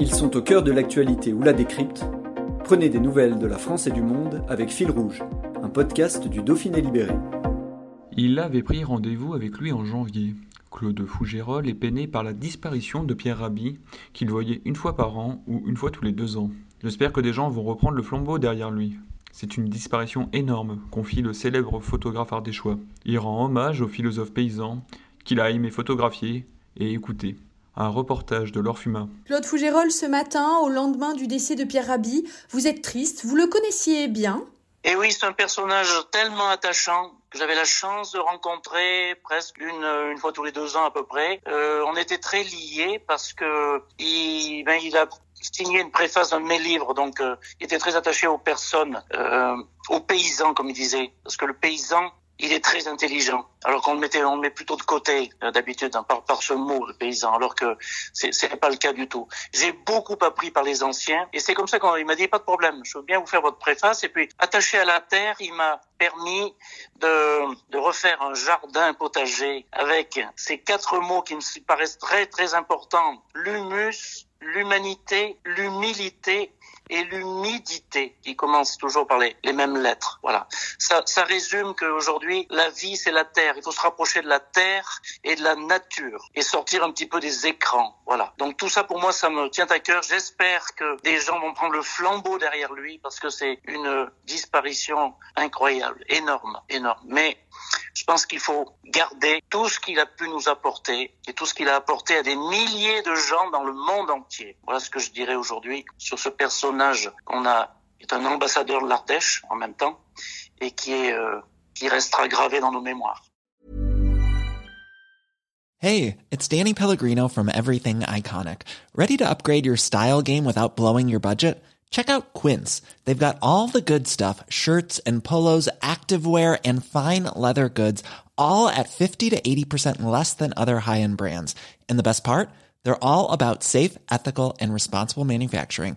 Ils sont au cœur de l'actualité ou la décrypte. Prenez des nouvelles de la France et du monde avec Fil Rouge, un podcast du Dauphiné Libéré. Il avait pris rendez-vous avec lui en janvier. Claude Fougérol est peiné par la disparition de Pierre Rabhi, qu'il voyait une fois par an ou une fois tous les deux ans. J'espère que des gens vont reprendre le flambeau derrière lui. C'est une disparition énorme, confie le célèbre photographe ardéchois. Il rend hommage au philosophe paysan qu'il a aimé photographier et écouter. Un reportage de l'Orfuma. Claude Fougérol, ce matin, au lendemain du décès de Pierre Rabhi, vous êtes triste, vous le connaissiez bien Et oui, c'est un personnage tellement attachant que j'avais la chance de rencontrer presque une, une fois tous les deux ans à peu près. Euh, on était très liés parce que il, ben, il a signé une préface d'un de mes livres, donc euh, il était très attaché aux personnes, euh, aux paysans, comme il disait, parce que le paysan, il est très intelligent, alors qu'on le mettait, on le met plutôt de côté euh, d'habitude hein, par, par ce mot, le paysan, alors que c'est c'est pas le cas du tout. J'ai beaucoup appris par les anciens, et c'est comme ça qu'il m'a dit pas de problème, je veux bien vous faire votre préface, et puis attaché à la terre, il m'a permis de, de refaire un jardin potager avec ces quatre mots qui me paraissent très très importants l'humus, l'humanité, l'humilité et l'humidité, qui commencent toujours par les, les mêmes lettres. Voilà. Ça, ça résume qu'aujourd'hui, la vie, c'est la terre. Il faut se rapprocher de la terre et de la nature et sortir un petit peu des écrans. Voilà. Donc tout ça, pour moi, ça me tient à cœur. J'espère que des gens vont prendre le flambeau derrière lui parce que c'est une disparition incroyable, énorme, énorme. Mais je pense qu'il faut garder tout ce qu'il a pu nous apporter et tout ce qu'il a apporté à des milliers de gens dans le monde entier. Voilà ce que je dirais aujourd'hui sur ce personnage qu'on a, qui est un ambassadeur de l'Ardèche en même temps et qui est, euh, qui restera gravé dans nos mémoires. Hey, it's Danny Pellegrino from Everything Iconic. Ready to upgrade your style game without blowing your budget? Check out Quince. They've got all the good stuff shirts and polos, activewear, and fine leather goods, all at 50 to 80% less than other high end brands. And the best part? They're all about safe, ethical, and responsible manufacturing.